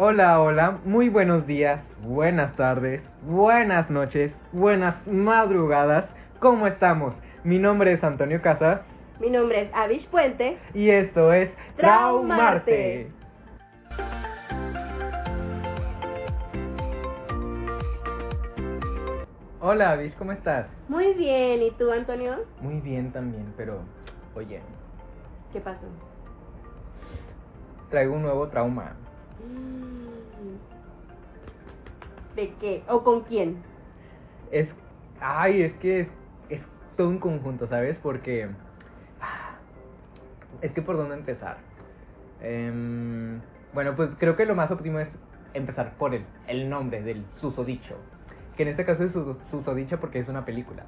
Hola, hola, muy buenos días, buenas tardes, buenas noches, buenas madrugadas. ¿Cómo estamos? Mi nombre es Antonio Casas Mi nombre es Avish Puente. y esto es Traumarte. Hola, Avish, ¿cómo estás? Muy bien, ¿y tú, Antonio? Muy bien también, pero oye, ¿Qué pasó? traigo un nuevo trauma. ¿De qué? ¿O con quién? Es, ay, es que es, es todo un conjunto, ¿sabes? Porque ah, es que por dónde empezar. Em, bueno, pues creo que lo más óptimo es empezar por el, el nombre del susodicho. Que en este caso es su- susodicho porque es una película.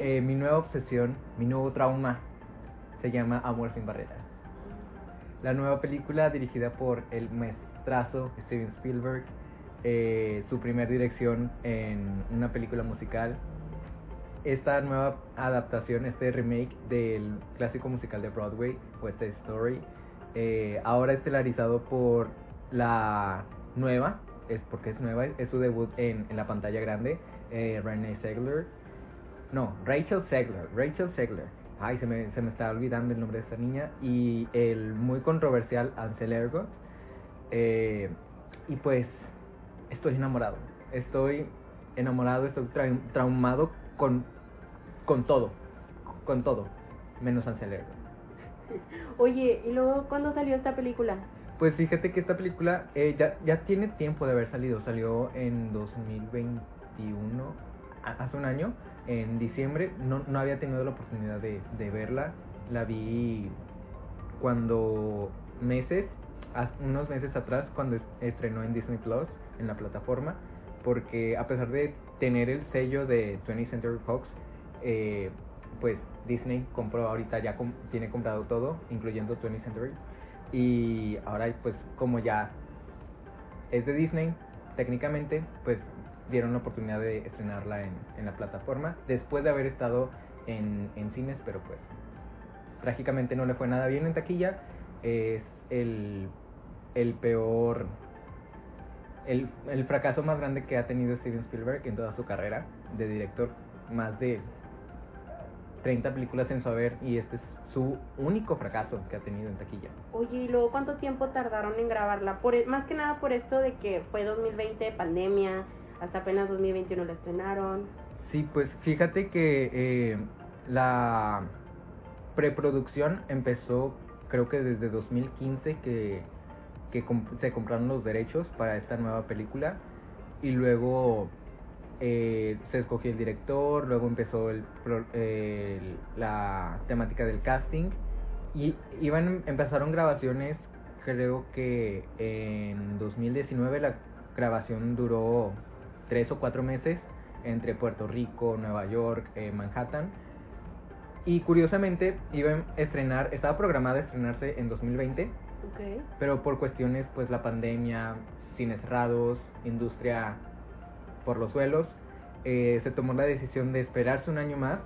Eh, mi nueva obsesión, mi nuevo trauma, se llama Amor sin barreras. La nueva película dirigida por el maestrazo Steven Spielberg, eh, su primer dirección en una película musical. Esta nueva adaptación, este remake del clásico musical de Broadway, West Side Story, eh, ahora estelarizado por la nueva, es porque es nueva, es su debut en, la pantalla grande, eh, Renee Zegler. No, Rachel Zegler, Rachel Zegler. Ay, se me, se me está olvidando el nombre de esta niña. Y el muy controversial Ansel Elgort. Eh, y pues, estoy enamorado. Estoy enamorado, estoy tra- traumado con, con todo. Con todo. Menos Ansel. Oye, ¿y luego cuándo salió esta película? Pues fíjate que esta película eh, ya, ya tiene tiempo de haber salido. Salió en 2021, a- hace un año, en diciembre. No, no había tenido la oportunidad de, de verla. La vi cuando meses, unos meses atrás, cuando es- estrenó en Disney Plus, en la plataforma. Porque a pesar de tener el sello de 20th Century Fox, eh, pues Disney compró ahorita ya tiene comprado todo, incluyendo 20th Century. Y ahora pues como ya es de Disney, técnicamente pues dieron la oportunidad de estrenarla en, en la plataforma después de haber estado en, en cines, pero pues trágicamente no le fue nada bien en taquilla. Es el, el peor, el, el fracaso más grande que ha tenido Steven Spielberg en toda su carrera de director. Más de 30 películas en su haber y este es su único fracaso que ha tenido en taquilla. Oye, ¿y luego cuánto tiempo tardaron en grabarla? Por, e- más que nada por esto de que fue 2020, pandemia, hasta apenas 2021 la estrenaron. Sí, pues fíjate que eh, la preproducción empezó creo que desde 2015 que, que se compraron los derechos para esta nueva película y luego eh, se escogió el director, luego empezó el- la temática del casting y iban empezaron grabaciones creo que en 2019 la grabación duró tres o cuatro meses entre Puerto Rico, Nueva York, eh, Manhattan. Y curiosamente iba a estrenar, estaba programada a estrenarse en 2020, Pero por cuestiones pues la pandemia, cines cerrados, industria por los suelos, eh, se tomó la decisión de esperarse un año más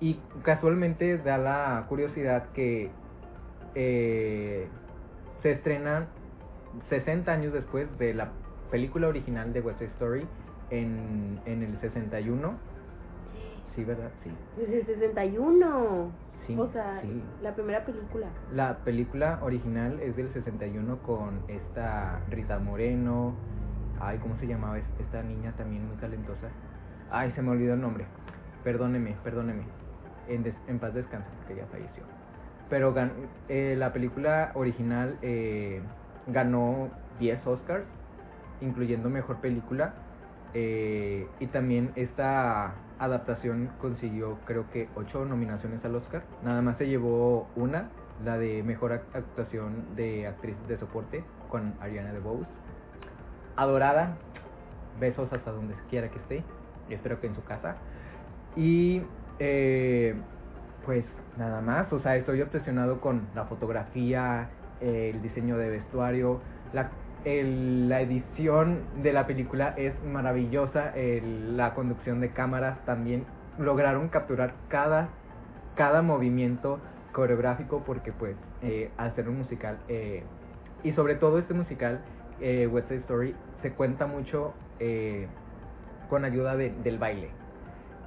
y casualmente da la curiosidad que eh, se estrena 60 años después de la película original de West Side Story en, en el 61. Sí, ¿verdad? Sí. Desde el 61. Sí, o sea, sí. la primera película. La película original es del 61 con esta Rita Moreno. Ay, ¿cómo se llamaba es- esta niña también muy talentosa? Ay, se me olvidó el nombre. Perdóneme, perdóneme. En, des- en paz descanse porque ya falleció. Pero gan- eh, la película original eh, ganó 10 Oscars, incluyendo mejor película. Eh, y también esta adaptación consiguió creo que 8 nominaciones al Oscar. Nada más se llevó una, la de mejor ac- actuación de actriz de soporte con Ariana DeBose. Adorada, besos hasta donde quiera que esté, espero que en su casa. Y eh, pues nada más, o sea, estoy obsesionado con la fotografía, el diseño de vestuario, la, el- la edición de la película es maravillosa, el- la conducción de cámaras también lograron capturar cada, cada movimiento coreográfico porque pues eh, al ser un musical eh, y sobre todo este musical eh, West Side Story se cuenta mucho eh, con ayuda de- del baile.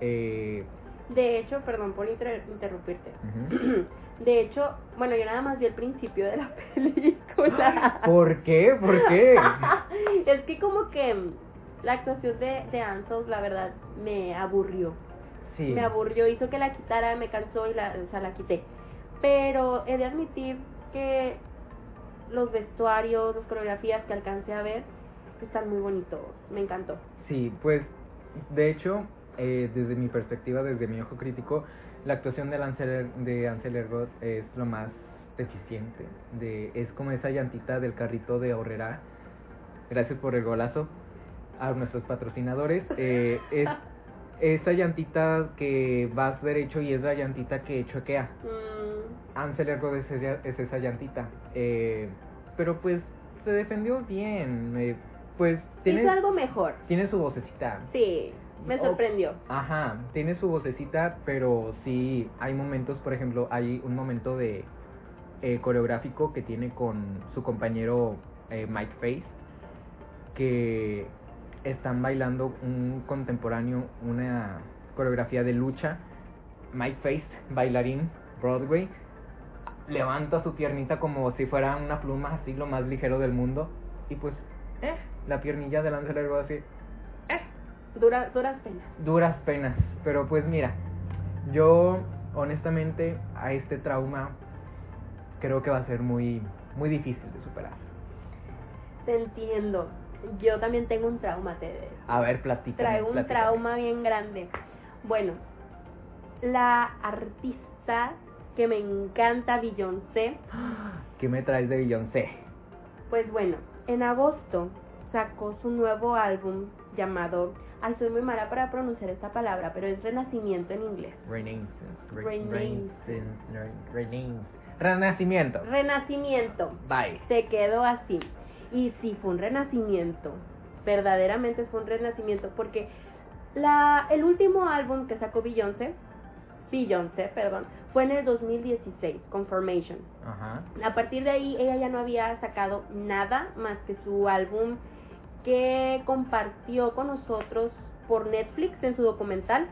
Eh, De hecho, perdón por inter- interrumpirte. De hecho, bueno, yo nada más vi el principio de la película. ¿Por qué? ¿Por qué? es que como que mm, la actuación de, de Ansel, la verdad, me aburrió. Sí. Me aburrió, hizo que la quitara, me cansó y la, o sea, la quité. Pero he de admitir que los vestuarios, las coreografías que alcancé a ver están muy bonitos. Me encantó. Sí, pues de hecho, eh, desde mi perspectiva, desde mi ojo crítico, la actuación de Ansel, de Ansel Elgort es lo más deficiente. De, es como esa llantita del carrito de Horrera. Gracias por el golazo a nuestros patrocinadores. Eh, es esa llantita que vas derecho y es la llantita que choquea. Mm, Ansel Elgort es, esa- es esa llantita. Eh, pero pues se defendió bien. eh, pues tiene, hizo algo mejor. tiene su vocecita. Sí, me O- sorprendió. Ajá, tiene su vocecita, pero sí hay momentos, por ejemplo, hay un momento de eh, coreográfico que tiene con su compañero eh, Mike Face, que están bailando un contemporáneo, una coreografía de lucha. Mike Face, bailarín, Broadway, levanta su piernita como si fuera una pluma, así lo más ligero del mundo, y pues, eh, la piernilla de Lancel Elgort así, Dura, duras penas. duras penas. Pero pues mira, yo honestamente a este trauma creo que va a ser muy, muy difícil de superar. Te entiendo. Yo también tengo un trauma, te A ver, platícame. Traigo un platícame. trauma bien grande. Bueno, la artista que me encanta, Beyoncé, ¿Qué me traes de Beyoncé? pues bueno, en agosto sacó su nuevo álbum llamado, ay, soy muy mala para pronunciar esta palabra, pero es Renacimiento en inglés. Renaissance. Re- Renaissance. Renaissance, re- Renaissance. Renacimiento. Renacimiento. Bye. Se quedó así. Y sí, fue un renacimiento. Verdaderamente fue un renacimiento. Porque la, el último álbum que sacó Beyoncé, Beyoncé, perdón, fue en el 2016, Confirmation. Ajá. A partir de ahí ella ya no había sacado nada más que su álbum que compartió con nosotros por Netflix en su documental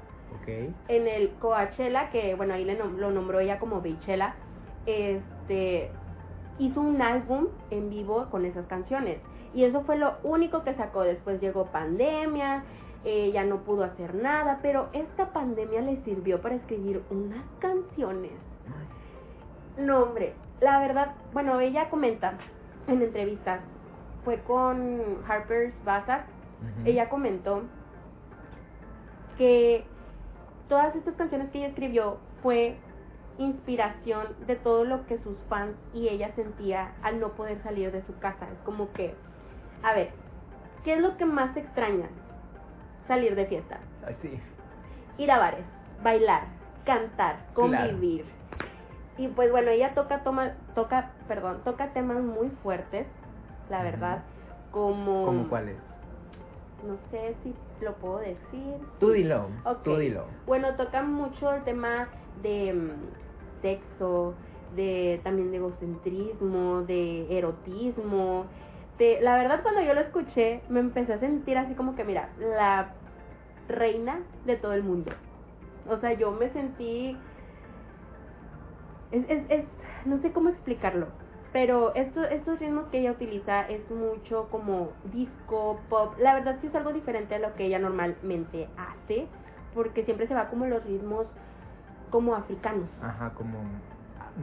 en el Coachella, que bueno, ahí le nom- lo nombró ella como Beychella, este, hizo un álbum en vivo con esas canciones. Y eso fue lo único que sacó. Después llegó pandemia, eh, ya no pudo hacer nada, pero esta pandemia le sirvió para escribir unas canciones. No, hombre, la verdad, bueno, ella comenta en entrevistas, fue con Harper's Bazaar, ella comentó que todas estas canciones que ella escribió fue inspiración de todo lo que sus fans y ella sentía al no poder salir de su casa. Es como que, a ver, ¿qué es lo que más extrañan? Salir de fiesta, Ay, sí. ir a bares, bailar, cantar, convivir. Y pues bueno, ella toca, toma, toca, perdón, toca temas muy fuertes, la verdad, como... ¿Cómo cuáles? No sé si lo puedo decir. Tú dilo. Tú dilo. Bueno, toca mucho el tema de mm, sexo, de también de egocentrismo, de erotismo. La verdad, cuando yo lo escuché, me empecé a sentir así como que, mira, la reina de todo el mundo. O sea, yo me sentí... Es, es, es, no sé cómo explicarlo, pero esto, estos ritmos que ella utiliza es mucho como disco, pop. La verdad sí es algo diferente a lo que ella normalmente hace, porque siempre se va como los ritmos como africanos. Ajá, como...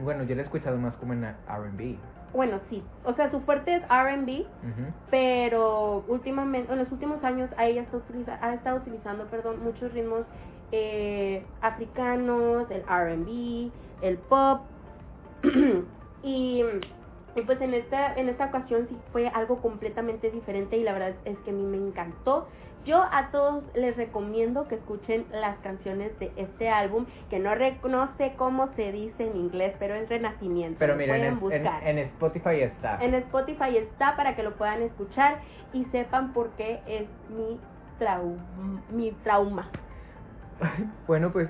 Bueno, yo lo he escuchado más como en R&B. Bueno, sí, o sea, su fuerte es R&B, Ujú. pero últimamente, en los últimos años, a ella está utiliza- ha estado utilizando, perdón, muchos ritmos eh, africanos, el R&B, el pop, y, y pues en esta, en esta ocasión sí fue algo completamente diferente y la verdad es que a mí me encantó. Yo a todos les recomiendo que escuchen las canciones de este álbum, que no, re- no sé cómo se dice en inglés, pero es Renacimiento. Pero miren, pueden en, buscar. en, en Spotify está. En Spotify está para que lo puedan escuchar y sepan por qué es mi, trau mi trauma. Bueno, pues,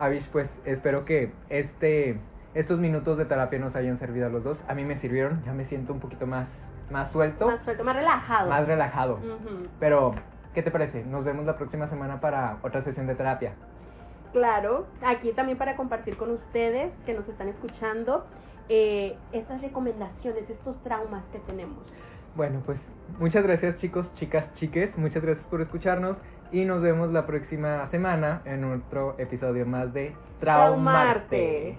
Avish, pues espero que este estos minutos de terapia nos hayan servido a los dos. A mí me sirvieron, ya me siento un poquito más más suelto, Más suelto, más relajado. más relajado. Pero, ¿qué te parece? Nos vemos la próxima semana para otra sesión de terapia. Claro, aquí también para compartir con ustedes que nos están escuchando eh, estas recomendaciones, estos traumas que tenemos. Bueno, pues muchas gracias chicos, chicas, chiques. Muchas gracias por escucharnos y nos vemos la próxima semana en otro episodio más de Traumarte. Traumarte.